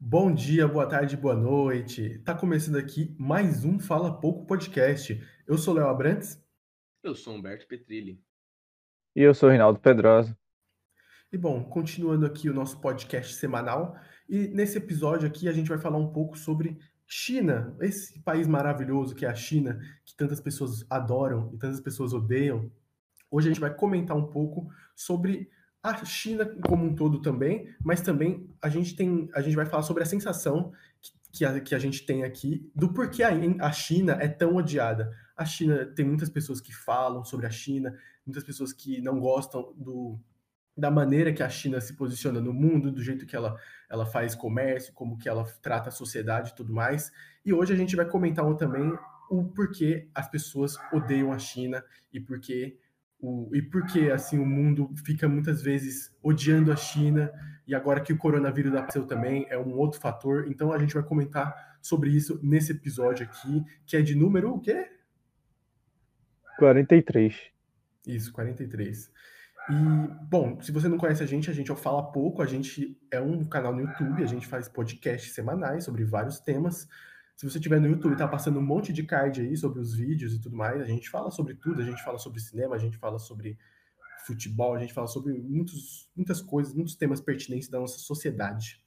Bom dia, boa tarde, boa noite. Tá começando aqui mais um Fala Pouco podcast. Eu sou Léo Abrantes. Eu sou Humberto Petrilli. E eu sou Rinaldo Pedrosa. E bom, continuando aqui o nosso podcast semanal, e nesse episódio aqui a gente vai falar um pouco sobre China, esse país maravilhoso que é a China, que tantas pessoas adoram e tantas pessoas odeiam. Hoje a gente vai comentar um pouco sobre a China como um todo também, mas também a gente tem, a gente vai falar sobre a sensação que, a, que a gente tem aqui do porquê a, a China é tão odiada. A China tem muitas pessoas que falam sobre a China, muitas pessoas que não gostam do, da maneira que a China se posiciona no mundo, do jeito que ela, ela faz comércio, como que ela trata a sociedade e tudo mais. E hoje a gente vai comentar também o porquê as pessoas odeiam a China e porquê o, e porque assim o mundo fica muitas vezes odiando a China e agora que o coronavírus apareceu também é um outro fator. Então a gente vai comentar sobre isso nesse episódio aqui, que é de número o quê? 43. Isso, 43. E, bom, se você não conhece a gente, a gente é Fala Pouco, a gente é um canal no YouTube, a gente faz podcasts semanais sobre vários temas. Se você tiver no YouTube, tá passando um monte de card aí sobre os vídeos e tudo mais. A gente fala sobre tudo, a gente fala sobre cinema, a gente fala sobre futebol, a gente fala sobre muitos, muitas coisas, muitos temas pertinentes da nossa sociedade.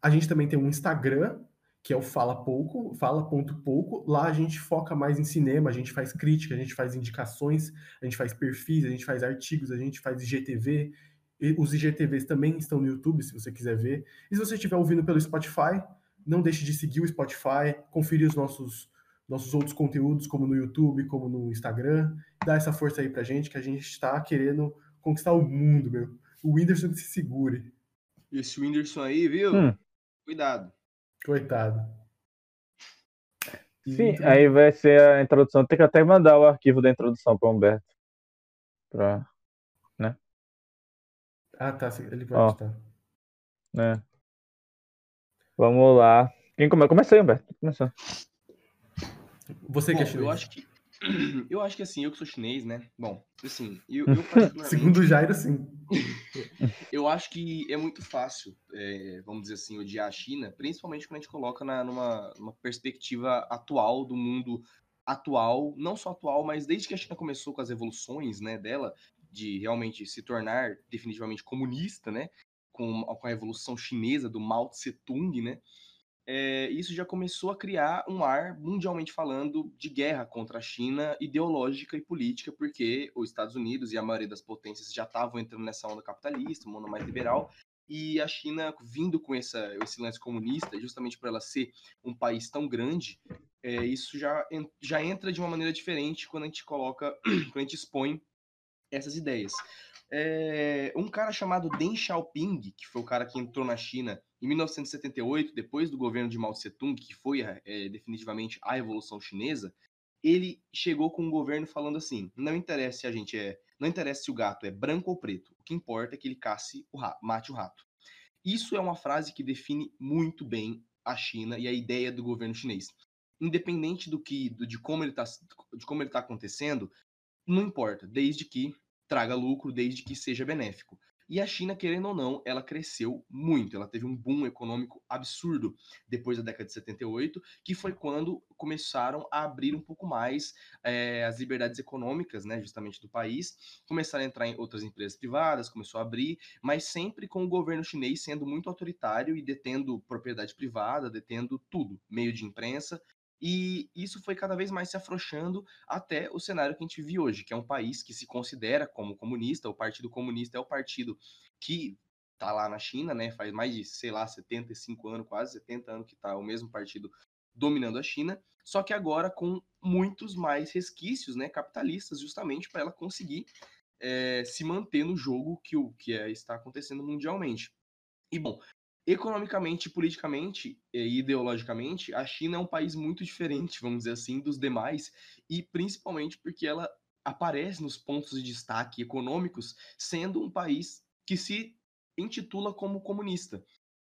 A gente também tem um Instagram, que é o Fala Pouco, fala.pouco. Lá a gente foca mais em cinema, a gente faz crítica, a gente faz indicações, a gente faz perfis, a gente faz artigos, a gente faz IGTV. E os IGTVs também estão no YouTube, se você quiser ver. E se você estiver ouvindo pelo Spotify, não deixe de seguir o Spotify, conferir os nossos, nossos outros conteúdos, como no YouTube, como no Instagram. Dá essa força aí pra gente, que a gente está querendo conquistar o mundo, meu. O Whindersson se segure. Esse Whindersson aí, viu? Hum. Cuidado. Coitado. Sim, então... aí vai ser a introdução. Tem que até mandar o arquivo da introdução para Humberto. Pra... Né? Ah, tá. Ele pode estar. Né? Vamos lá. Quem come... Começa aí, Humberto. Começa. Você que é chinês. Eu acho que, eu acho que assim, eu que sou chinês, né? Bom, assim, eu, eu Segundo o Jairo, sim. eu acho que é muito fácil, é, vamos dizer assim, odiar a China, principalmente quando a gente coloca na, numa, numa perspectiva atual do mundo atual, não só atual, mas desde que a China começou com as evoluções, né, dela, de realmente se tornar definitivamente comunista, né? Com, com a Revolução Chinesa, do Mao Tse-tung, né? É, isso já começou a criar um ar, mundialmente falando, de guerra contra a China, ideológica e política, porque os Estados Unidos e a maioria das potências já estavam entrando nessa onda capitalista, uma onda mais liberal, e a China vindo com essa, esse lance comunista, justamente por ela ser um país tão grande, é, isso já, já entra de uma maneira diferente quando a gente coloca, quando a gente expõe essas ideias. É, um cara chamado Deng Xiaoping, que foi o cara que entrou na China em 1978, depois do governo de Mao Tse-tung, que foi é, definitivamente a Revolução Chinesa, ele chegou com o governo falando assim: não interessa se a gente é, não interessa se o gato é branco ou preto, o que importa é que ele casse o rato, mate o rato. Isso é uma frase que define muito bem a China e a ideia do governo chinês. Independente do que, de como ele está, de como ele está acontecendo, não importa, desde que traga lucro desde que seja benéfico. E a China, querendo ou não, ela cresceu muito. Ela teve um boom econômico absurdo depois da década de 78, que foi quando começaram a abrir um pouco mais é, as liberdades econômicas, né, justamente do país. Começaram a entrar em outras empresas privadas, começou a abrir, mas sempre com o governo chinês sendo muito autoritário e detendo propriedade privada, detendo tudo, meio de imprensa, e isso foi cada vez mais se afrouxando até o cenário que a gente vive hoje, que é um país que se considera como comunista, o Partido Comunista é o partido que está lá na China, né? Faz mais de, sei lá, 75 anos, quase 70 anos que está o mesmo partido dominando a China, só que agora com muitos mais resquícios, né, capitalistas, justamente para ela conseguir é, se manter no jogo que o que é, está acontecendo mundialmente. E bom, economicamente, politicamente e ideologicamente, a China é um país muito diferente, vamos dizer assim, dos demais, e principalmente porque ela aparece nos pontos de destaque econômicos sendo um país que se intitula como comunista.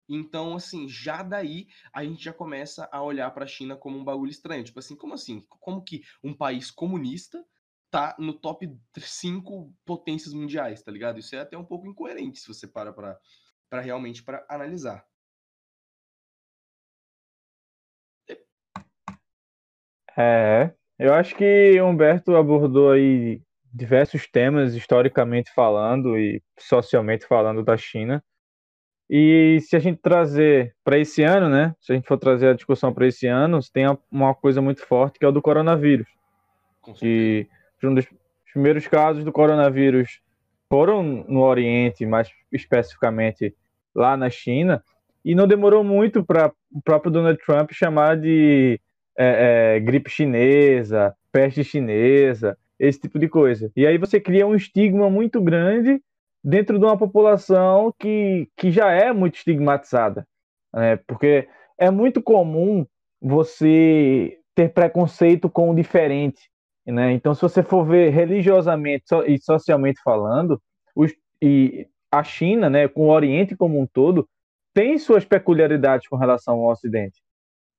Então, assim, já daí a gente já começa a olhar para a China como um bagulho estranho. Tipo assim, como assim? Como que um país comunista tá no top 5 potências mundiais, tá ligado? Isso é até um pouco incoerente se você para para para realmente para analisar. É, eu acho que Humberto abordou aí diversos temas historicamente falando e socialmente falando da China. E se a gente trazer para esse ano, né? Se a gente for trazer a discussão para esse ano, tem uma coisa muito forte que é o do coronavírus. Que um dos primeiros casos do coronavírus foram no Oriente, mais especificamente lá na China, e não demorou muito para o próprio Donald Trump chamar de é, é, gripe chinesa, peste chinesa, esse tipo de coisa. E aí você cria um estigma muito grande dentro de uma população que, que já é muito estigmatizada. Né? Porque é muito comum você ter preconceito com o diferente. Né? Então, se você for ver religiosamente e socialmente falando, os, e a China, né, com o Oriente como um todo, tem suas peculiaridades com relação ao Ocidente.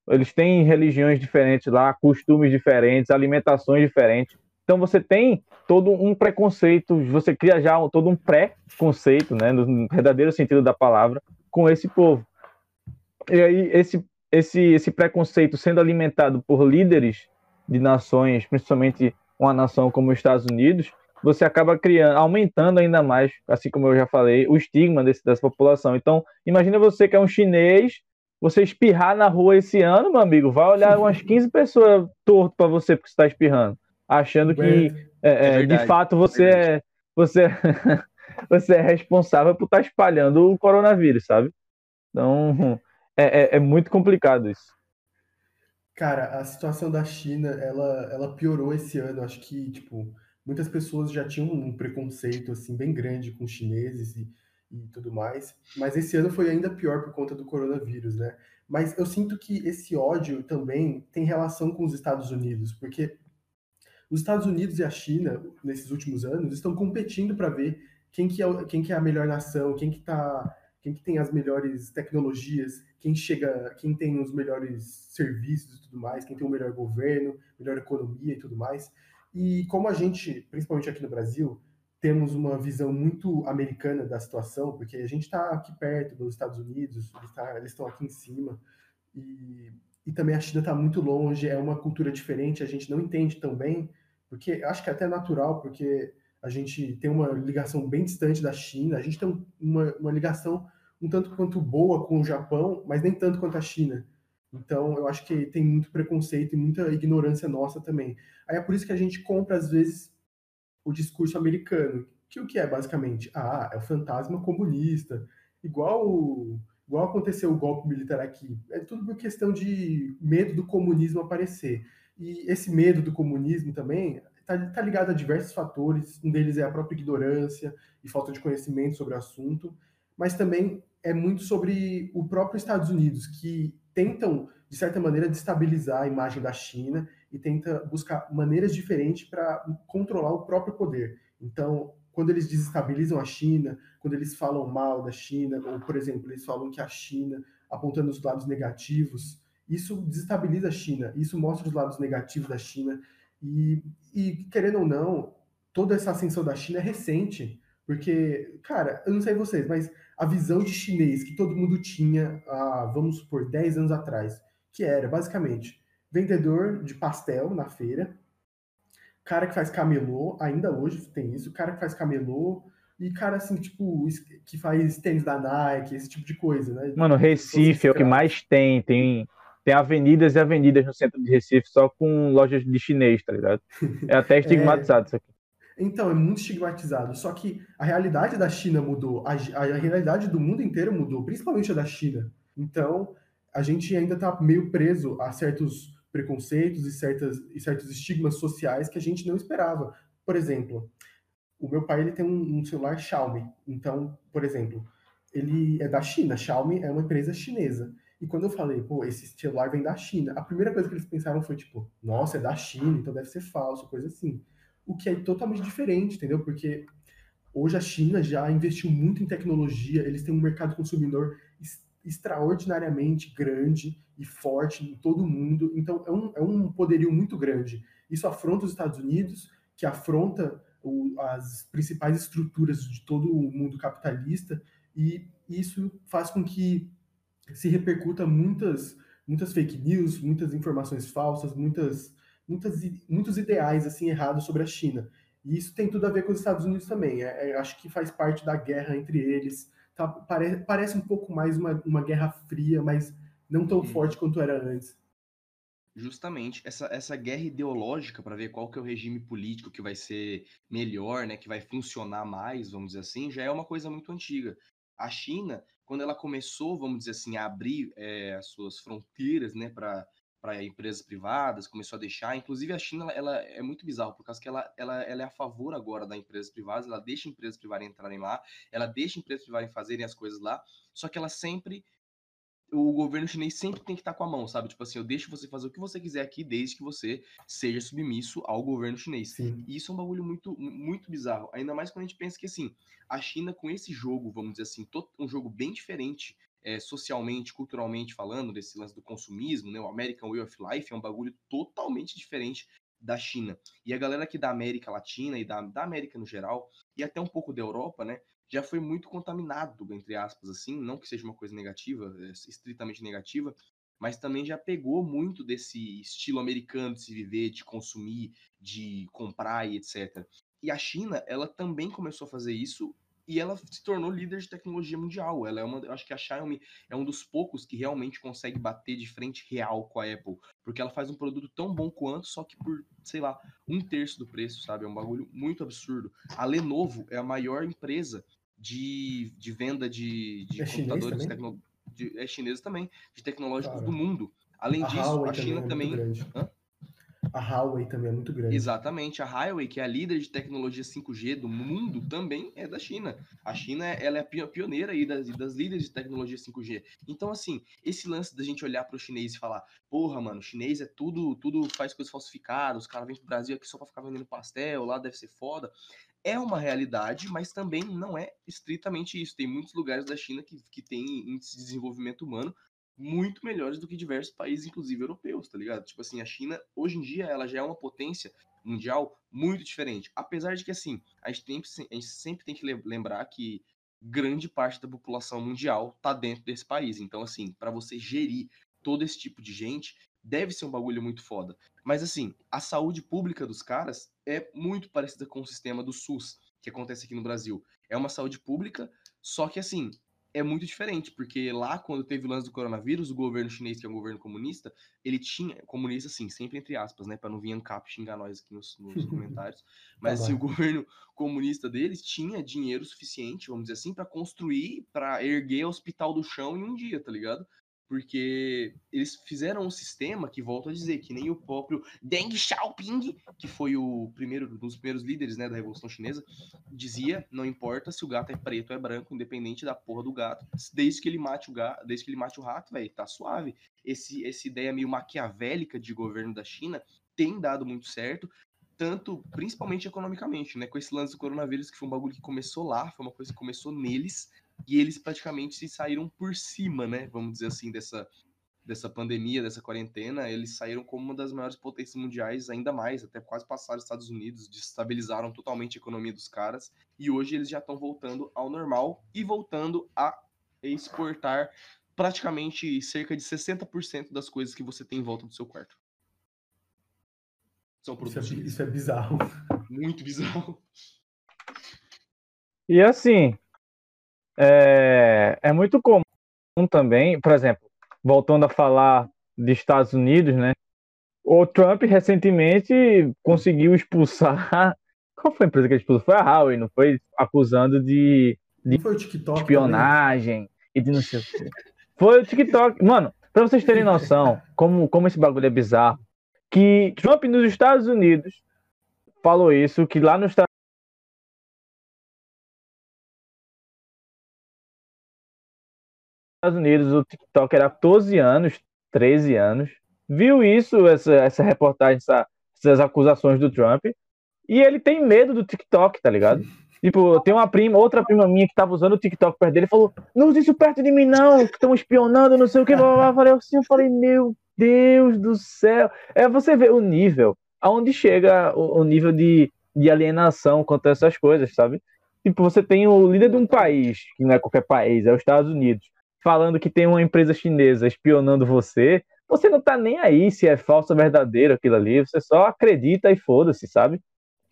Eles têm religiões diferentes lá, costumes diferentes, alimentações diferentes. Então você tem todo um preconceito, você cria já todo um pré-conceito, né, no verdadeiro sentido da palavra, com esse povo. E aí esse esse esse preconceito sendo alimentado por líderes de nações, principalmente uma nação como os Estados Unidos, você acaba criando, aumentando ainda mais, assim como eu já falei, o estigma desse, dessa população. Então, imagina você que é um chinês, você espirrar na rua esse ano, meu amigo, vai olhar umas 15 pessoas torto para você porque você está espirrando achando que é, é, é de fato você é, você, você é responsável por estar tá espalhando o coronavírus, sabe? Então é, é, é, muito complicado isso. Cara, a situação da China, ela, ela piorou esse ano. Acho que, tipo, muitas pessoas já tinham um preconceito, assim, bem grande com chineses e, e tudo mais. Mas esse ano foi ainda pior por conta do coronavírus, né? Mas eu sinto que esse ódio também tem relação com os Estados Unidos, porque os Estados Unidos e a China, nesses últimos anos, estão competindo para ver quem que, é, quem que é a melhor nação, quem que, tá, quem que tem as melhores tecnologias, quem chega, quem tem os melhores serviços e tudo mais, quem tem o melhor governo, melhor economia e tudo mais. E como a gente, principalmente aqui no Brasil, temos uma visão muito americana da situação, porque a gente está aqui perto dos Estados Unidos, eles, tá, estão aqui em cima, e, e também a China está muito longe, é uma cultura diferente, a gente não entende tão bem, porque acho que é até natural, porque a gente tem uma ligação bem distante da China, a gente tem uma, uma ligação um tanto quanto boa com o Japão, mas nem tanto quanto a China. Então, eu acho que tem muito preconceito e muita ignorância nossa também. Aí é por isso que a gente compra, às vezes, o discurso americano, que o que é, basicamente? Ah, é o fantasma comunista, igual, igual aconteceu o golpe militar aqui. É tudo por questão de medo do comunismo aparecer. E esse medo do comunismo também está tá ligado a diversos fatores, um deles é a própria ignorância e falta de conhecimento sobre o assunto, mas também é muito sobre o próprio Estados Unidos, que tentam, de certa maneira, destabilizar a imagem da China e tenta buscar maneiras diferentes para controlar o próprio poder. Então, quando eles desestabilizam a China, quando eles falam mal da China, ou, por exemplo, eles falam que a China, apontando os lados negativos, isso desestabiliza a China, isso mostra os lados negativos da China. E, e, querendo ou não, toda essa ascensão da China é recente, porque, cara, eu não sei vocês, mas a visão de chinês que todo mundo tinha, há, vamos supor, 10 anos atrás, que era basicamente vendedor de pastel na feira, cara que faz camelô, ainda hoje tem isso, cara que faz camelô, e cara assim, tipo, que faz tênis da Nike, esse tipo de coisa, né? Mano, Recife é o que mais tem, tem tem avenidas e avenidas no centro de Recife só com lojas de chinês, tá ligado? É até estigmatizado é... isso aqui. Então, é muito estigmatizado. Só que a realidade da China mudou, a, a, realidade do mundo inteiro mudou, principalmente a da China. Então, a gente ainda está meio preso a certos preconceitos e, certas, e certos estigmas sociais que a gente não esperava. Por exemplo, o meu pai ele tem um, um celular Xiaomi. Então, por exemplo, ele é da China. Xiaomi é uma empresa chinesa. E quando eu falei, pô, esse celular vem da China, a primeira coisa que eles pensaram foi tipo, nossa, é da China, então deve ser falso, coisa assim. O que é totalmente diferente, entendeu? Porque hoje a China já investiu muito em tecnologia, eles têm um mercado consumidor extraordinariamente grande e forte em todo o mundo, então é um, é um poderio muito grande. Isso afronta os Estados Unidos, que afronta o, as principais estruturas de todo o mundo capitalista, e isso faz com que se repercuta muitas, muitas fake news, muitas informações falsas, muitas muitas, muitos ideais assim errados sobre a China. E isso tem tudo a ver com os Estados Unidos também. É, é, acho que faz parte da guerra entre eles. Tá, pare, parece um pouco mais uma, uma guerra fria, mas não tão forte quanto era antes. Justamente essa, essa guerra ideológica para ver qual que é o regime político que vai ser melhor, né, que vai funcionar mais, vamos dizer assim, já é uma coisa muito antiga. A China, quando ela começou, vamos dizer assim, a abrir é, as suas fronteiras, né, para para empresas privadas, começou a deixar. Inclusive, a China ela, ela, é muito bizarra, por causa que ela, ela, ela é a favor agora das empresas privadas, ela deixa empresas privadas entrarem lá, ela deixa empresas privadas fazerem as coisas lá, só que ela sempre o governo chinês sempre tem que estar com a mão, sabe? Tipo assim, eu deixo você fazer o que você quiser aqui, desde que você seja submisso ao governo chinês. Sim. E isso é um bagulho muito, muito bizarro. Ainda mais quando a gente pensa que, assim, a China com esse jogo, vamos dizer assim, um jogo bem diferente, é, socialmente, culturalmente falando, desse lance do consumismo, né? O American Way of Life é um bagulho totalmente diferente da China. E a galera aqui da América Latina e da, da América no geral, e até um pouco da Europa, né? Já foi muito contaminado, entre aspas, assim, não que seja uma coisa negativa, é, estritamente negativa, mas também já pegou muito desse estilo americano de se viver, de consumir, de comprar e etc. E a China, ela também começou a fazer isso e ela se tornou líder de tecnologia mundial. Ela é uma, eu acho que a Xiaomi é um dos poucos que realmente consegue bater de frente real com a Apple, porque ela faz um produto tão bom quanto, só que por, sei lá, um terço do preço, sabe? É um bagulho muito absurdo. A Lenovo é a maior empresa de, de venda de, de é computadores tecno, de, é chinesa também, de tecnológicos do mundo. Além a disso, Huawei a China também. É a Huawei também é muito grande. Exatamente, a Huawei, que é a líder de tecnologia 5G do mundo, também é da China. A China ela é a pioneira aí das, das líderes de tecnologia 5G. Então, assim, esse lance da gente olhar para o chinês e falar, porra, mano, o chinês é tudo, tudo faz coisas falsificadas, os caras vêm pro Brasil aqui só para ficar vendendo pastel, lá deve ser foda é uma realidade, mas também não é estritamente isso. Tem muitos lugares da China que, que têm índices de desenvolvimento humano muito melhores do que diversos países, inclusive europeus, tá ligado? Tipo assim, a China, hoje em dia, ela já é uma potência mundial muito diferente. Apesar de que, assim, a gente, tem, a gente sempre tem que lembrar que grande parte da população mundial tá dentro desse país. Então, assim, para você gerir todo esse tipo de gente, deve ser um bagulho muito foda. Mas assim, a saúde pública dos caras é muito parecida com o sistema do SUS, que acontece aqui no Brasil. É uma saúde pública, só que assim, é muito diferente, porque lá, quando teve o lance do coronavírus, o governo chinês, que é um governo comunista, ele tinha, comunista assim, sempre entre aspas, né, para não vir ANCAP xingar nós aqui nos, nos comentários, mas tá assim, o governo comunista deles tinha dinheiro suficiente, vamos dizer assim, para construir, para erguer o hospital do chão em um dia, tá ligado? Porque eles fizeram um sistema que, volto a dizer, que nem o próprio Deng Xiaoping, que foi o primeiro um dos primeiros líderes né, da Revolução Chinesa, dizia, não importa se o gato é preto ou é branco, independente da porra do gato, desde que ele mate o gato, desde que ele mate o rato, velho, tá suave. Esse, essa ideia meio maquiavélica de governo da China tem dado muito certo, tanto, principalmente economicamente, né, com esse lance do coronavírus, que foi um bagulho que começou lá, foi uma coisa que começou neles, e eles praticamente se saíram por cima, né? Vamos dizer assim, dessa, dessa pandemia, dessa quarentena, eles saíram como uma das maiores potências mundiais, ainda mais, até quase passaram os Estados Unidos, destabilizaram totalmente a economia dos caras, e hoje eles já estão voltando ao normal e voltando a exportar praticamente cerca de 60% das coisas que você tem em volta do seu quarto. São produtos. Isso é, isso é bizarro. Muito bizarro. E assim, é, é muito comum também, por exemplo, voltando a falar de Estados Unidos, né? O Trump recentemente conseguiu expulsar. Qual foi a empresa que ele expulsou? Foi a Huawei, não foi? Acusando de, de TikTok, espionagem e de não sei o quê. Foi o TikTok. Mano, pra vocês terem noção como, como esse bagulho é bizarro, que Trump nos Estados Unidos falou isso, que lá nos Estados Estados Unidos, o TikTok era 14 anos, 13 anos, viu isso, essa, essa reportagem, essa, essas acusações do Trump, e ele tem medo do TikTok, tá ligado? Tipo, tem uma prima, outra prima minha que tava usando o TikTok perto dele, falou: Não use isso perto de mim, não, que estão espionando, não sei o que. Eu falei assim, eu falei, meu Deus do céu. É você ver o nível, aonde chega o, o nível de, de alienação quanto a essas coisas, sabe? Tipo, você tem o líder de um país, que não é qualquer país, é os Estados Unidos falando que tem uma empresa chinesa espionando você, você não tá nem aí se é falso ou verdadeiro aquilo ali, você só acredita e foda-se, sabe?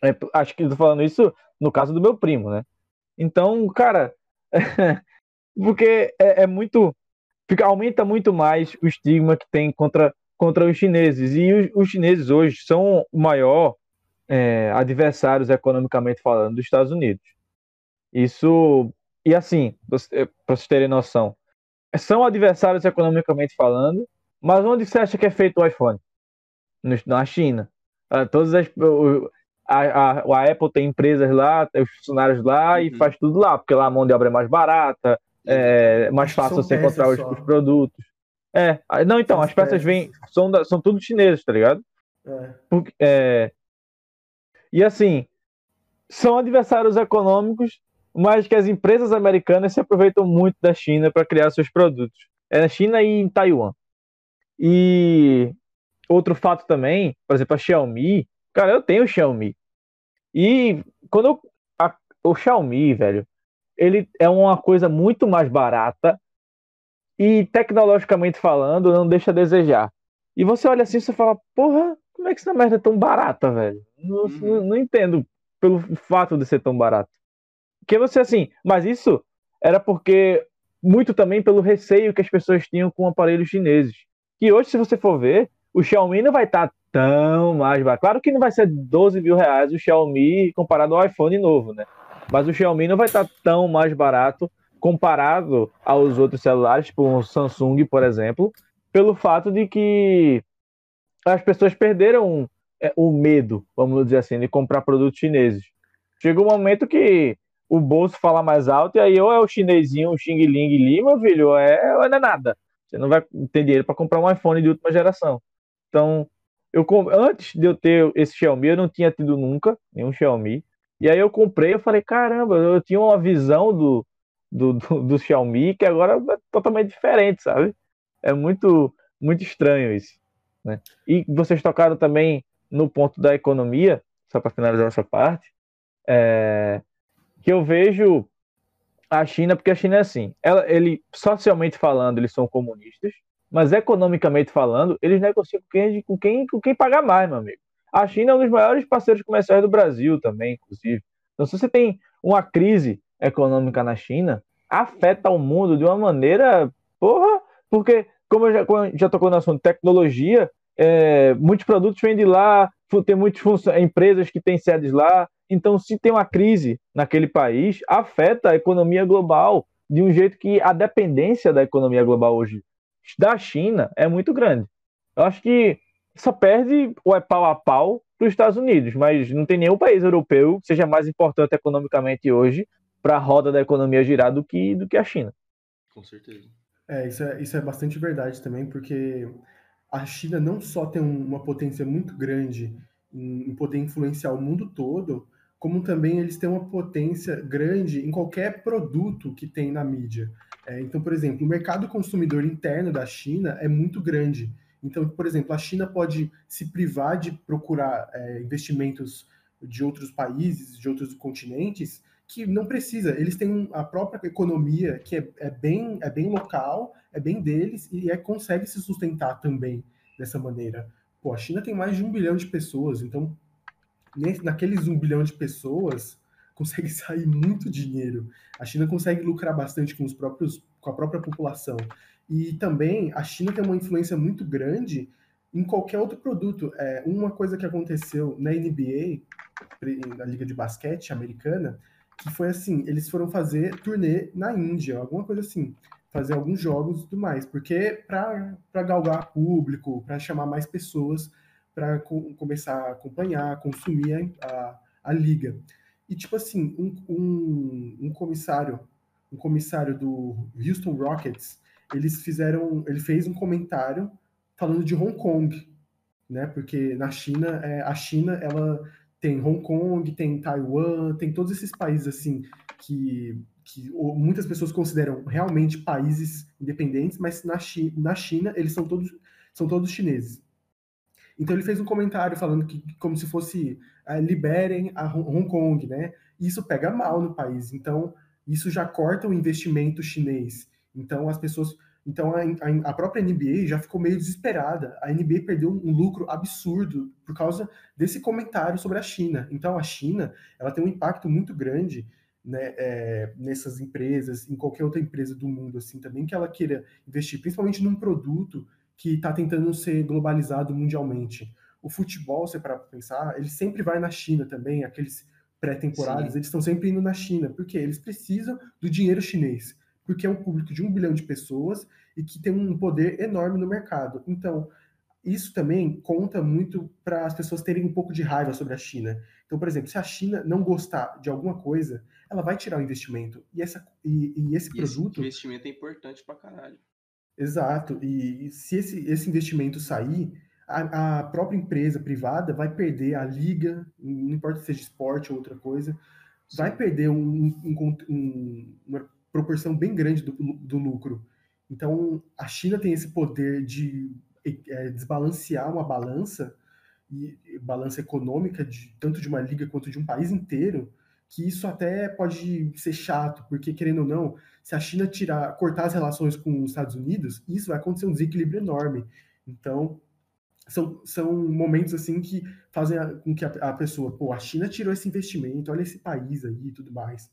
É, acho que tô falando isso no caso do meu primo, né? Então, cara, porque é, é, muito. Fica, aumenta muito mais o estigma que tem contra, contra os chineses. E os, os chineses hoje são o maior é, adversários economicamente falando dos Estados Unidos. Isso. E assim, para vocês terem noção, são adversários economicamente falando, mas onde você acha que é feito o iPhone? Na China. Ah, todas as, a, a, a, Apple tem empresas lá, tem os funcionários lá uhum. e faz tudo lá, porque lá a mão de obra é mais barata, é mais fácil você encontrar os, os, produtos. É, não, então, são as peças, peças vêm, são, da, são tudo chineses, tá ligado? É. Porque, é, e assim, são adversários econômicos, mas que as empresas americanas se aproveitam muito da China para criar seus produtos. É na China e em Taiwan. E outro fato também, por exemplo, a Xiaomi, cara, eu tenho Xiaomi. E quando eu, a, o Xiaomi, velho, ele é uma coisa muito mais barata e tecnologicamente falando, não deixa a desejar. E você olha assim e você fala, porra, como é que essa merda é tão barata, velho? Não, uhum. não, não entendo pelo fato de ser tão barato. Porque você assim, mas isso era porque muito também pelo receio que as pessoas tinham com aparelhos chineses. Que hoje, se você for ver, o Xiaomi não vai estar tá tão mais barato. Claro que não vai ser 12 mil reais o Xiaomi comparado ao iPhone novo, né? Mas o Xiaomi não vai estar tá tão mais barato comparado aos outros celulares, tipo o Samsung, por exemplo, pelo fato de que as pessoas perderam é, o medo, vamos dizer assim, de comprar produtos chineses. Chega um momento que o bolso fala mais alto e aí ou é o chinesinho, o Xing Ling Lima, filho, ou é, ou não é nada. Você não vai ter dinheiro para comprar um iPhone de última geração. Então, eu antes de eu ter esse Xiaomi, eu não tinha tido nunca nenhum Xiaomi. E aí eu comprei, eu falei, caramba, eu tinha uma visão do, do, do, do Xiaomi que agora é totalmente diferente, sabe? É muito, muito estranho isso. Né? E vocês tocaram também no ponto da economia, só para finalizar essa parte, é, que eu vejo a China, porque a China é assim, ela, ele socialmente falando, eles são comunistas, mas economicamente falando, eles negociam com quem, com quem, com quem paga mais, meu amigo. A China é um dos maiores parceiros comerciais do Brasil também, inclusive. Então, se você tem uma crise econômica na China, afeta o mundo de uma maneira, porra, porque, como eu já, já tocou no assunto tecnologia, é, muitos produtos vêm de lá, tem muitas empresas que têm sedes lá. Então, se tem uma crise naquele país, afeta a economia global de um jeito que a dependência da economia global hoje da China é muito grande. Eu acho que só perde ou é pau a pau para os Estados Unidos, mas não tem nenhum país europeu que seja mais importante economicamente hoje para a roda da economia girar do que, do que a China. Com certeza. É isso, é, isso é bastante verdade também, porque a China não só tem uma potência muito grande em, em poder influenciar o mundo todo, como também eles têm uma potência grande em qualquer produto que tem na mídia. É, então, por exemplo, o mercado consumidor interno da China é muito grande. Então, por exemplo, a China pode se privar de procurar é, investimentos de outros países, de outros continentes, que não precisa. Eles têm a própria economia que é, é bem, é bem local, é bem deles e é, consegue se sustentar também dessa maneira. Pô, a China tem mais de um bilhão de pessoas, então naqueles um bilhão de pessoas consegue sair muito dinheiro. A China consegue lucrar bastante com os próprios, com a própria população. E também a China tem uma influência muito grande em qualquer outro produto. É, uma coisa que aconteceu na NBA, na Liga de Basquete americana, que foi assim, eles foram fazer turnê na Índia, alguma coisa assim, fazer alguns jogos e tudo mais, porque para galgar público, para chamar mais pessoas para co começar a acompanhar, consumir a, a, liga. E tipo assim, um, um, um, comissário, um comissário do Houston Rockets, eles fizeram, ele fez um comentário falando de Hong Kong, né? Porque na China, é, a China ela tem Hong Kong, tem Taiwan, tem todos esses países assim que, que muitas pessoas consideram realmente países independentes, mas na China, na China eles são todos são todos chineses. Então ele fez um comentário falando que como se fosse uh, liberem a Hong Kong, né? Isso pega mal no país. Então isso já corta o investimento chinês. Então as pessoas Então a, a, a, própria NBA já ficou meio desesperada. A NBA perdeu um, lucro absurdo por causa desse comentário sobre a China. Então a China ela tem um impacto muito grande né, é, nessas empresas, em qualquer outra empresa do mundo assim também que ela queira investir, principalmente num produto que está tentando ser globalizado mundialmente. O futebol, você para pensar, ele sempre vai na China também, aqueles pré-temporadas, eles estão sempre indo na China, porque eles precisam do dinheiro chinês porque é um público de um bilhão de pessoas e que tem um poder enorme no mercado. Então, isso também conta muito para as pessoas terem um pouco de raiva sobre a China. Então, por exemplo, se a China não gostar de alguma coisa, ela vai tirar o investimento. E, essa, e, e esse produto. Esse investimento é importante para caralho. Exato. E se esse, esse investimento sair, a, a, própria empresa privada vai perder a liga, não importa se seja esporte ou outra coisa, vai perder um, um, um, uma proporção bem grande do, do lucro. Então, a China tem esse poder de é, desbalancear uma balança, e, balança econômica, de, tanto de uma liga quanto de um país inteiro, que isso até pode ser chato, porque, querendo ou não, se a China tirar, cortar as relações com os Estados Unidos, isso vai acontecer um desequilíbrio enorme. Então, são, são momentos assim que fazem a, com que a, a pessoa, pô, a China tirou esse investimento, olha esse país aí e tudo mais.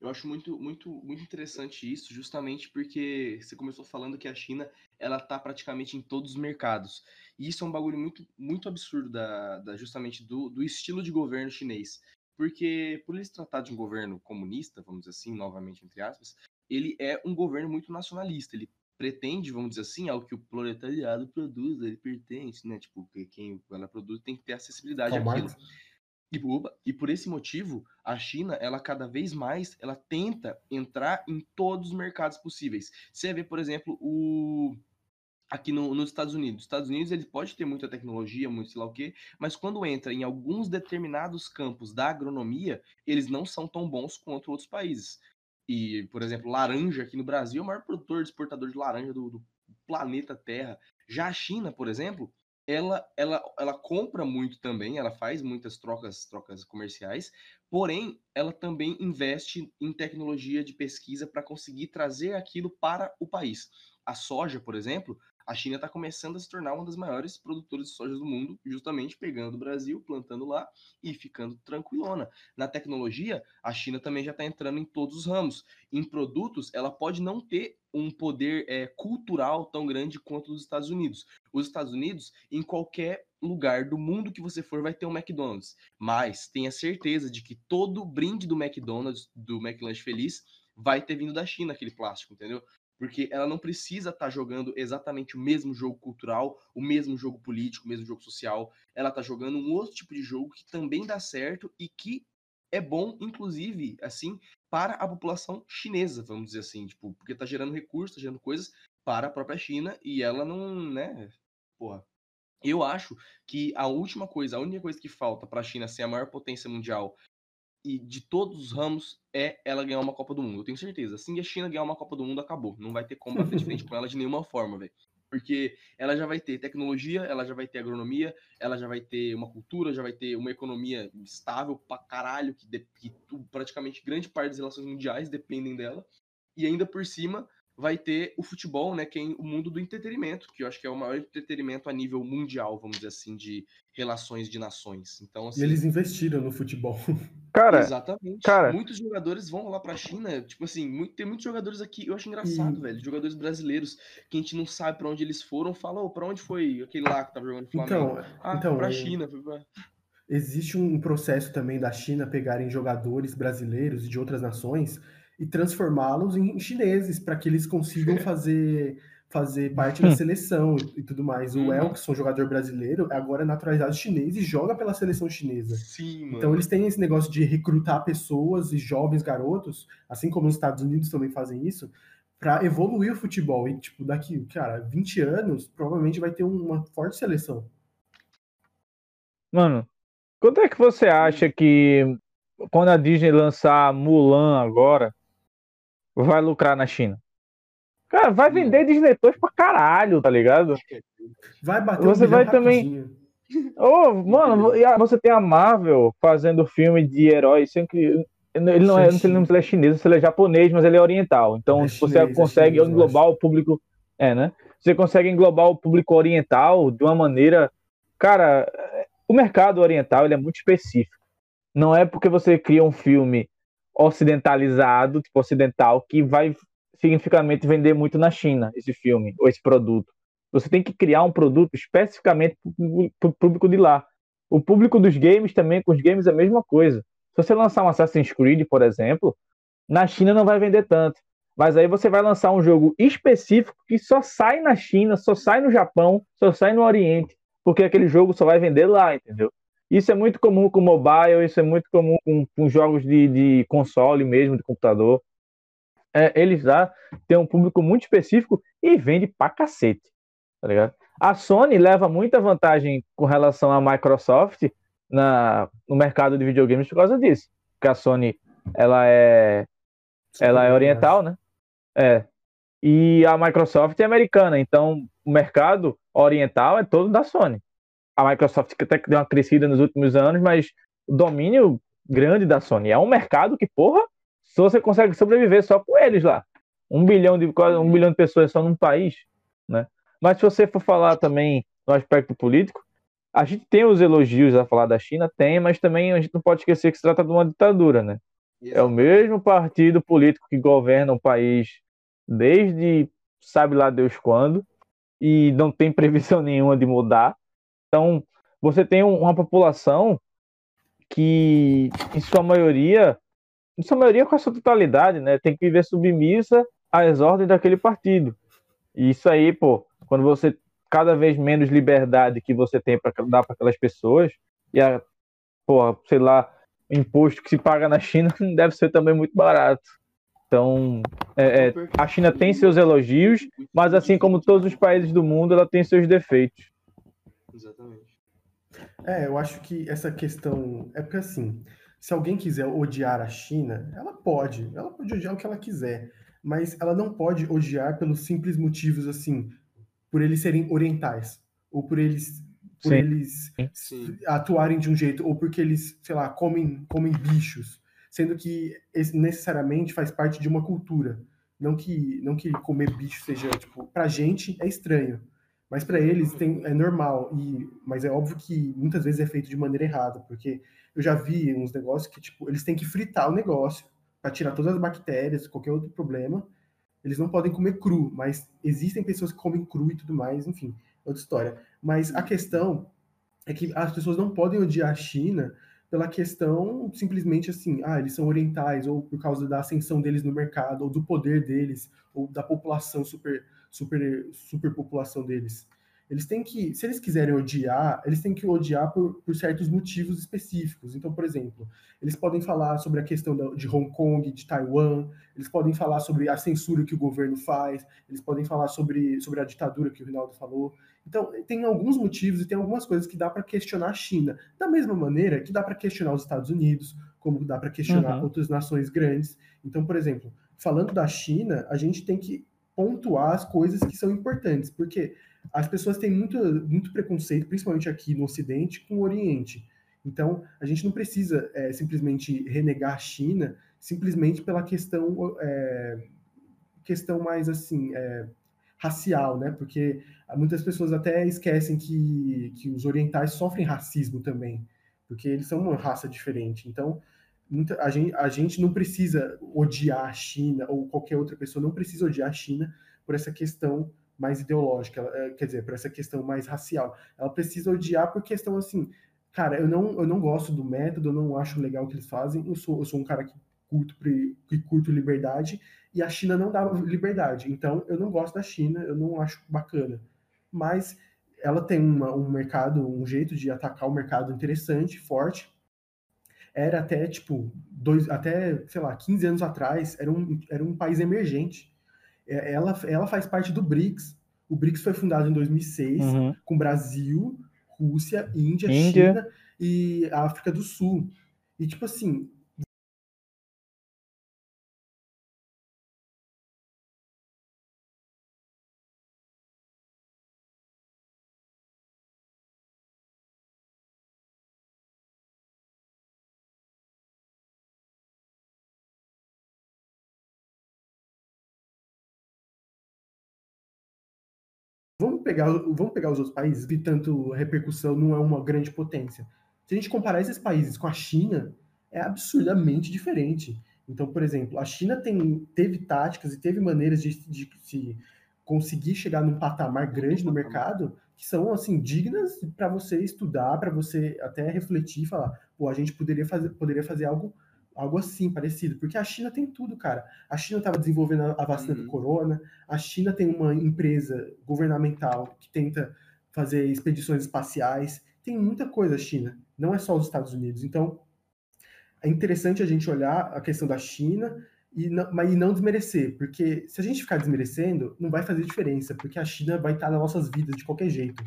Eu acho muito, muito, muito interessante isso, justamente porque você começou falando que a China ela tá praticamente em todos os mercados. E isso é um bagulho muito, muito absurdo da, da justamente do, do estilo de governo chinês. Porque por eles tratar de um governo comunista, vamos dizer assim, novamente entre aspas, ele é um governo muito nacionalista. Ele pretende, vamos dizer assim, ao que o proletariado produz, ele pertence, né? Tipo, que quem ela produz tem que ter acessibilidade àquilo. E, e por esse motivo, a China, ela cada vez mais, ela tenta entrar em todos os mercados possíveis. Você vê, por exemplo, o aqui no, nos Estados Unidos. Os Estados Unidos ele pode ter muita tecnologia, muito sei lá o quê, mas quando entra em alguns determinados campos da agronomia, eles não são tão bons quanto outros países. E, por exemplo, laranja aqui no Brasil é o maior produtor, exportador de laranja do, do planeta Terra. Já a China, por exemplo, ela, ela, ela compra muito também, ela faz muitas trocas, trocas comerciais, porém, ela também investe em tecnologia de pesquisa para conseguir trazer aquilo para o país. A soja, por exemplo, a China está começando a se tornar uma das maiores produtoras de soja do mundo, justamente pegando o Brasil, plantando lá e ficando tranquilona. Na tecnologia, a China também já está entrando em todos os ramos. Em produtos, ela pode não ter um poder é, cultural tão grande quanto os Estados Unidos. Os Estados Unidos, em qualquer lugar do mundo que você for, vai ter um McDonald's. Mas tenha certeza de que todo brinde do McDonald's, do McLanche Feliz, vai ter vindo da China, aquele plástico, entendeu? Porque ela não precisa estar tá jogando exatamente o mesmo jogo cultural, o mesmo jogo político, o mesmo jogo social. Ela está jogando um outro tipo de jogo que também dá certo e que é bom, inclusive, assim, para a população chinesa, vamos dizer assim, tipo, porque tá gerando recursos, tá gerando coisas para a própria China e ela não, né, porra. Eu acho que a última coisa, a única coisa que falta para a China ser a maior potência mundial e de todos os ramos é ela ganhar uma Copa do Mundo. Eu tenho certeza. Assim a China ganhar uma Copa do Mundo, acabou. Não vai ter como bater de frente com ela de nenhuma forma, velho porque ela já vai ter tecnologia, ela já vai ter agronomia, ela já vai ter uma cultura, já vai ter uma economia estável pra caralho, que, de, que praticamente grande parte das relações mundiais dependem dela, e ainda por cima vai ter o futebol, né, que é o mundo do entretenimento, que eu acho que é o maior entretenimento a nível mundial, vamos dizer assim, de relações de nações. Então, assim, e eles investiram no futebol. Cara, exatamente. Cara, muitos jogadores vão lá para a China, tipo assim, muito, tem muitos jogadores aqui, eu acho engraçado, e... velho, jogadores brasileiros que a gente não sabe para onde eles foram, falam, oh, para onde foi aquele lá que tava jogando Flamengo? Então, ah, então, para a China, pra... Existe um processo também da China pegarem jogadores brasileiros e de outras nações e transformá-los em chineses para que eles consigam fazer fazer parte da seleção e, tudo mais. O uhum. Elkson, jogador brasileiro, agora é naturalizado chinês e joga pela seleção chinesa. Sim, mano. Então eles têm esse negócio de recrutar pessoas e jovens garotos, assim como os Estados Unidos também fazem isso, para evoluir o futebol. E, tipo, daqui, cara, 20 anos, provavelmente vai ter uma forte seleção. Mano, quanto é que você acha que quando a Disney lançar Mulan agora, vai lucrar na China? Cara, vai vender Disney Plus pra caralho, tá ligado? Vai bater Você um vai também. Ô, oh, mano, você tem a Marvel fazendo filme de heróis sempre. Ele não, é, não sei se ele é chinês, se ele é japonês, mas ele é oriental. Então, é chinês, você é consegue é chinês, englobar o público. É, né? Você consegue englobar o público oriental de uma maneira. Cara, o mercado oriental ele é muito específico. Não é porque você cria um filme ocidentalizado, tipo ocidental, que vai significativamente vender muito na China, esse filme, ou esse produto. Você tem que criar um produto especificamente para o público de lá. O público dos games também, com os games, é a mesma coisa. Se você lançar um Assassin's Creed, por exemplo, na China não vai vender tanto. Mas aí você vai lançar um jogo específico que só sai na China, só sai no Japão, só sai no Oriente, porque aquele jogo só vai vender lá, entendeu? Isso é muito comum com mobile, isso é muito comum com, com jogos de, de console mesmo, de computador. É, eles lá têm um público muito específico e vende pra cacete, tá ligado? A Sony leva muita vantagem com relação à Microsoft na, no mercado de videogames por causa disso. Porque a Sony, ela é, ela é oriental, né? É. E a Microsoft é americana, então o mercado oriental é todo da Sony a Microsoft até que deu uma crescida nos últimos anos, mas o domínio grande da Sony é um mercado que, porra, se você consegue sobreviver só com eles lá. Um bilhão de, um bilhão de pessoas só num país, né? Mas se você for falar também no aspecto político, a gente tem os elogios a falar da China, tem, mas também a gente não pode esquecer que se trata de uma ditadura, né? É o mesmo partido político que governa o país desde sabe lá Deus quando e não tem previsão nenhuma de mudar. Então, você tem uma população que, em sua maioria, em sua maioria com a sua totalidade, né, tem que viver submissa às ordens daquele partido. E isso aí, pô, quando você cada vez menos liberdade que você tem para dar para aquelas pessoas e a, pô, sei lá, o imposto que se paga na China deve ser também muito barato. Então, é, é, a China tem seus elogios, mas assim como todos os países do mundo, ela tem seus defeitos. Exatamente. É, eu acho que essa questão. É porque assim, se alguém quiser odiar a China, ela pode. Ela pode odiar o que ela quiser. Mas ela não pode odiar pelos simples motivos, assim, por eles serem orientais. Ou por eles. Por Sim. eles Sim. atuarem de um jeito, ou porque eles, sei lá, comem, comem bichos. Sendo que necessariamente faz parte de uma cultura. Não que, não que comer bicho seja, tipo, pra gente é estranho. Mas para eles tem, é normal, e, mas é óbvio que muitas vezes é feito de maneira errada, porque eu já vi uns negócios que tipo, eles têm que fritar o negócio para tirar todas as bactérias, qualquer outro problema. Eles não podem comer cru, mas existem pessoas que comem cru e tudo mais, enfim, outra história. Mas a questão é que as pessoas não podem odiar a China pela questão simplesmente assim, ah, eles são orientais, ou por causa da ascensão deles no mercado, ou do poder deles, ou da população super super superpopulação deles. Eles têm que, se eles quiserem odiar, eles têm que odiar por, por certos motivos específicos. Então, por exemplo, eles podem falar sobre a questão da, de Hong Kong, de Taiwan, eles podem falar sobre a censura que o governo faz, eles podem falar sobre, sobre a ditadura que o Rinaldo falou. Então, tem alguns motivos e tem algumas coisas que dá para questionar a China, da mesma maneira que dá para questionar os Estados Unidos, como dá para questionar uhum. outras nações grandes. Então, por exemplo, falando da China, a gente tem que pontuar as coisas que são importantes, porque as pessoas têm muito, muito preconceito, principalmente aqui no Ocidente, com o Oriente. Então, a gente não precisa é, simplesmente renegar a China simplesmente pela questão, é, questão mais assim, é, racial, né? Porque muitas pessoas até esquecem que, que os orientais sofrem racismo também, porque eles são uma raça diferente. Então, muita, a, gente, a gente não precisa odiar a China ou qualquer outra pessoa não precisa odiar a China por essa questão mais ideológica, ela, quer dizer, por essa questão mais racial. Ela precisa odiar por questão assim, cara, eu não, eu não gosto do método, eu não acho legal o que eles fazem, eu sou, eu sou um cara que curto, que curto liberdade e a China não dá liberdade. Então, eu não gosto da China, eu não acho bacana. Mas ela tem uma, um mercado, um jeito de atacar o mercado interessante, forte, era até, tipo, dois, até, sei lá, 15 anos atrás, era um, era um país emergente. É, ela, ela faz parte do BRICS. O BRICS foi fundado em 2006, uhum. com Brasil, Rússia, Índia, Índia, China e África do Sul. E, tipo assim, vamos pegar, vamos pegar os outros países, que tanto repercussão não é uma grande potência. Se a gente comparar esses países com a China, é absurdamente diferente. Então, por exemplo, a China tem, teve táticas e teve maneiras de, de, de conseguir chegar num patamar grande no mercado que são assim dignas para você estudar, para você até refletir e falar, pô, a gente poderia fazer, poderia fazer algo algo assim parecido, porque a China tem tudo, cara. A China estava desenvolvendo a vacina uhum. do corona, a China tem uma empresa governamental que tenta fazer expedições espaciais, tem muita coisa a China, não é só os Estados Unidos. Então, é interessante a gente olhar a questão da China e não, mas e não desmerecer, porque se a gente ficar desmerecendo, não vai fazer diferença, porque a China vai estar nas nossas vidas de qualquer jeito.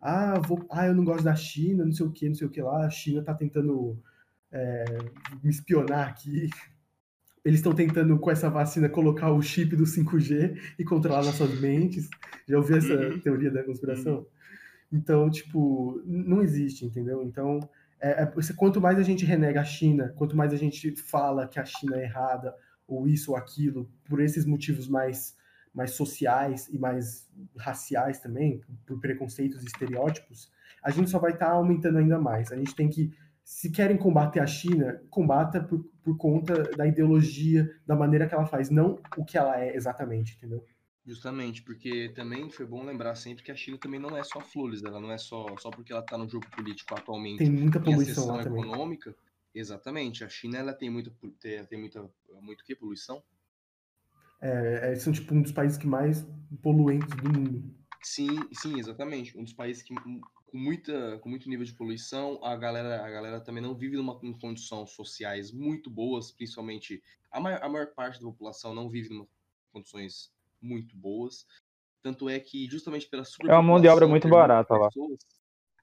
Ah, vou, ah, eu não gosto da China, não sei o que, não sei o que lá, a China está tentando é, me espionar aqui. Eles estão tentando, com essa vacina, colocar o chip do 5G e controlar nossas mentes. Já ouviu essa uhum. teoria da conspiração? Uhum. Então, tipo, não existe, entendeu? Então, é, é, quanto mais a gente renega a China, quanto mais a gente fala que a China é errada, ou isso ou aquilo, por esses motivos mais, mais sociais e mais raciais também, por preconceitos e estereótipos, a gente só vai estar tá aumentando ainda mais. A gente tem que, se querem combater a China, combata por, por conta da ideologia, da maneira que ela faz, não o que ela é exatamente, entendeu? Justamente, porque também foi bom lembrar sempre que a China também não é só flores, ela não é só, só porque ela está no jogo político atualmente. Tem muita poluição lá também. econômica. Exatamente, a China ela tem muita tem, tem muita muito que poluição. É, é, são tipo um dos países que mais poluentes do mundo. Sim, sim, exatamente. Um dos países que com muita com muito nível de poluição, a galera a galera também não vive numa em condições sociais muito boas, principalmente a maior, a maior parte da população não vive em condições muito boas. Tanto é que, justamente pela É uma mão de obra muito barata lá.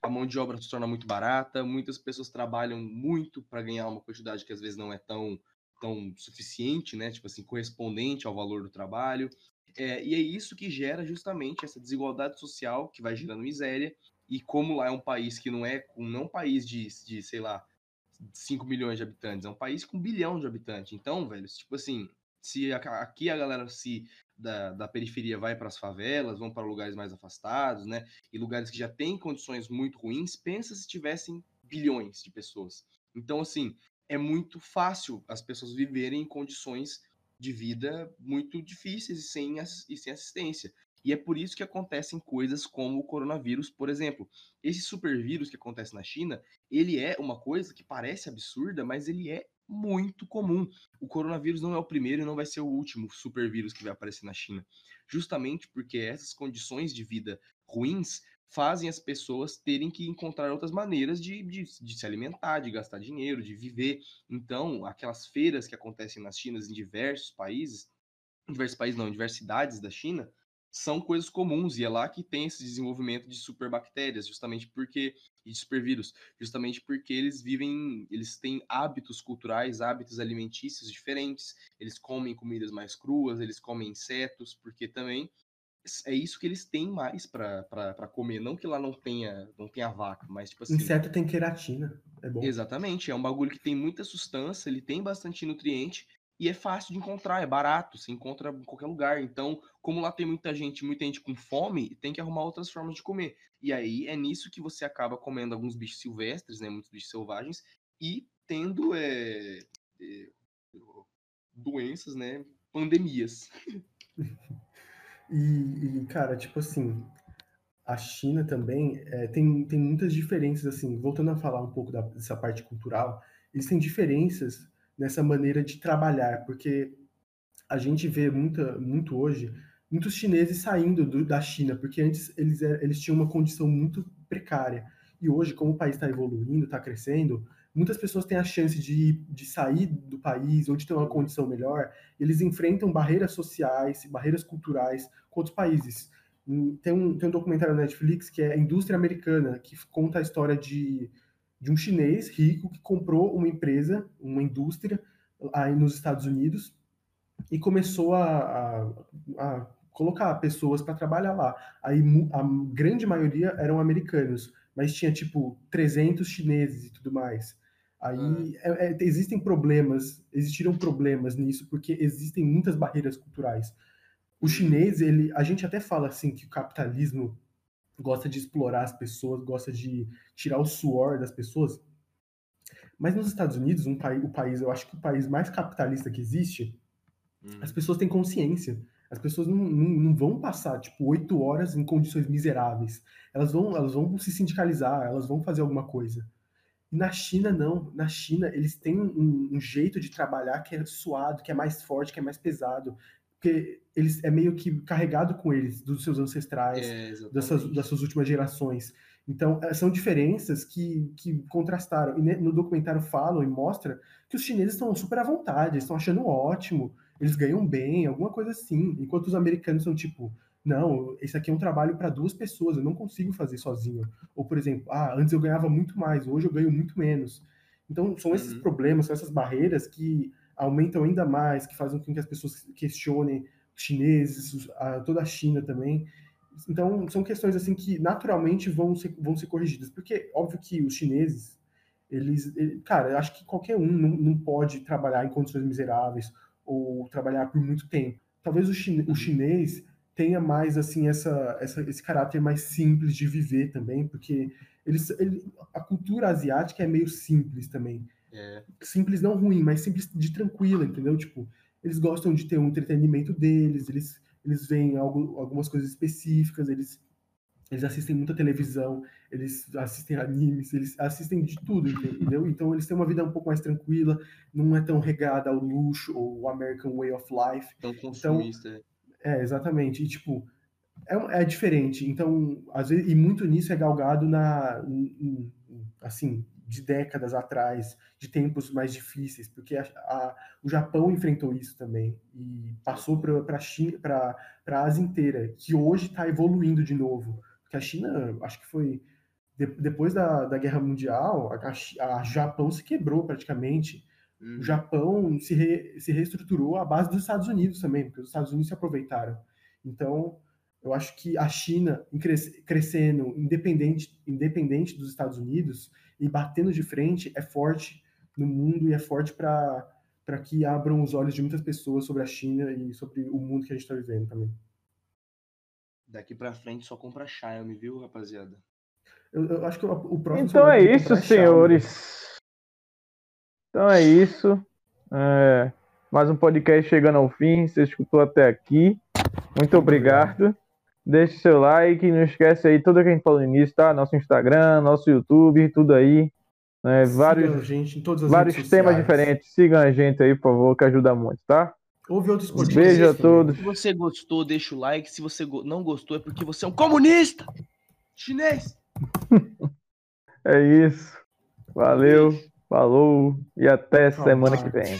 A mão de obra se torna muito barata, muitas pessoas trabalham muito para ganhar uma quantidade que às vezes não é tão, tão suficiente, né? Tipo assim, correspondente ao valor do trabalho. É, e é isso que gera justamente essa desigualdade social que vai gerando miséria. E como lá é um país que não é, não é um país de, de, sei lá, 5 milhões de habitantes, é um país com um bilhão de habitantes. Então, velho, tipo assim, se aqui a galera se da, da periferia vai para as favelas, vão para lugares mais afastados, né? E lugares que já têm condições muito ruins, pensa se tivessem bilhões de pessoas. Então, assim, é muito fácil as pessoas viverem em condições de vida muito difíceis e sem, e sem assistência. E é por isso que acontecem coisas como o coronavírus, por exemplo. Esse supervírus que acontece na China, ele é uma coisa que parece absurda, mas ele é muito comum. O coronavírus não é o primeiro e não vai ser o último supervírus que vai aparecer na China. Justamente porque essas condições de vida ruins fazem as pessoas terem que encontrar outras maneiras de, de, de, se alimentar, de gastar dinheiro, de viver. Então, aquelas feiras que acontecem nas Chinas em diversos países, em diversos países não, em diversas cidades da China, são coisas comuns e é lá que tem esse desenvolvimento de superbactérias, justamente porque e de supervírus, justamente porque eles vivem, eles têm hábitos culturais, hábitos alimentícios diferentes, eles comem comidas mais cruas, eles comem insetos, porque também é isso que eles têm mais para comer, não que lá não tenha, não tenha vaca, mas tipo assim, inseto tem queratina, é bom. Exatamente, é um bagulho que tem muita substância, ele tem bastante nutriente e é fácil de encontrar, é barato, se encontra em qualquer lugar. Então, como lá tem muita gente, muita gente com fome, tem que arrumar outras formas de comer. E aí é nisso que você acaba comendo alguns bichos silvestres, né, muitos bichos selvagens, e tendo é, é, doenças, né, pandemias. E, e, cara, tipo assim, a China também é, tem, tem muitas diferenças, assim, voltando a falar um pouco da, dessa parte cultural, existem diferenças nessa maneira de trabalhar, porque a gente vê muita, muito hoje muitos chineses saindo do, da China, porque antes eles, eles tinham uma condição muito precária. E hoje, como o país está evoluindo, está crescendo, muitas pessoas têm a chance de, de sair do país ou de ter uma condição melhor. Eles enfrentam barreiras sociais, barreiras culturais com outros países. Hum, tem um, tem um documentário na Netflix que é a Indústria Americana, que conta a história de de um chinês rico que comprou uma empresa, uma indústria aí nos Estados Unidos e começou a, a, a colocar pessoas para trabalhar lá. Aí a grande maioria eram americanos, mas tinha tipo 300 chineses e tudo mais. Aí hum. é, é, existem problemas, existiram problemas nisso porque existem muitas barreiras culturais. o chinês, ele, a gente até fala assim que o capitalismo gosta de explorar as pessoas, gosta de tirar o suor das pessoas. Mas nos Estados Unidos, um país, o país, eu acho que o país mais capitalista que existe, hum. as pessoas têm consciência. As pessoas não, não, não, vão passar, tipo, oito horas em condições miseráveis. Elas vão, elas vão se sindicalizar, elas vão fazer alguma coisa. E na China, não. Na China, eles têm um, um, jeito de trabalhar que é suado, que é mais forte, que é mais pesado. Porque eles é meio que carregado com eles, dos seus ancestrais, é, dessas, das suas últimas gerações. Então, eh, são diferenças que, que contrastaram. E no documentário falam e mostra que os chineses estão super à vontade, estão achando ótimo, eles ganham bem, alguma coisa assim. Enquanto os americanos são tipo, não, esse aqui é um trabalho para duas pessoas, eu não consigo fazer sozinho. Ou, por exemplo, ah, antes eu ganhava muito mais, hoje eu ganho muito menos. Então, são esses uhum. problemas, são essas barreiras que aumentam ainda mais, que fazem com que as pessoas questionem os chineses, a, toda a China também. Então, são questões assim que naturalmente vão ser, vão ser corrigidas. Porque, óbvio que os chineses, eles, ele, cara, acho que qualquer um não, não pode trabalhar em condições miseráveis ou trabalhar por muito tempo. Talvez o, chine, o chinês tenha mais assim essa, essa, esse caráter mais simples de viver também, porque eles, ele, a cultura asiática é meio simples também. É. Simples não ruim, mas simples de tranquila, entendeu? Tipo, eles gostam de ter um entretenimento deles, eles, eles veem algo, algumas coisas específicas, eles, eles assistem muita televisão, eles assistem animes, eles assistem de tudo, entendeu? Então eles têm uma vida um pouco mais tranquila, não é tão regada ao luxo ou American Way of Life. Tão consumista. Então, é, exatamente. E, tipo, é, é diferente. Então, às vezes, e muito nisso é galgado na, assim, de décadas atrás, de tempos mais difíceis, porque a, a, o Japão enfrentou isso também e passou para a Ásia inteira, que hoje está evoluindo de novo. Porque a China, acho que foi de, depois da, da Guerra Mundial, a, a Japão se quebrou praticamente. Uhum. O Japão se, re, se reestruturou à base dos Estados Unidos também, porque os Estados Unidos se aproveitaram. Então, eu acho que a China crescendo independente, independente dos Estados Unidos e batendo de frente é forte no mundo e é forte para para que abram os olhos de muitas pessoas sobre a China e sobre o mundo que a gente está vivendo também. Daqui para frente só compra Xiaomi, viu, rapaziada? Eu, eu acho que o próximo. Então é isso, senhores. Então é isso. É, mais um podcast chegando ao fim. Você escutou até aqui. Muito obrigado. Deixe seu like. Não esquece aí tudo que a gente falou no início, tá? Nosso Instagram, nosso YouTube, tudo aí. É, vários gente, vários temas diferentes. Sigam a gente aí, por favor, que ajuda muito, tá? Ouve outros podcasts. Beijo a todos. Se você gostou, deixa o like. Se você não gostou, é porque você é um comunista chinês. é isso. Valeu. Falou e até semana que vem.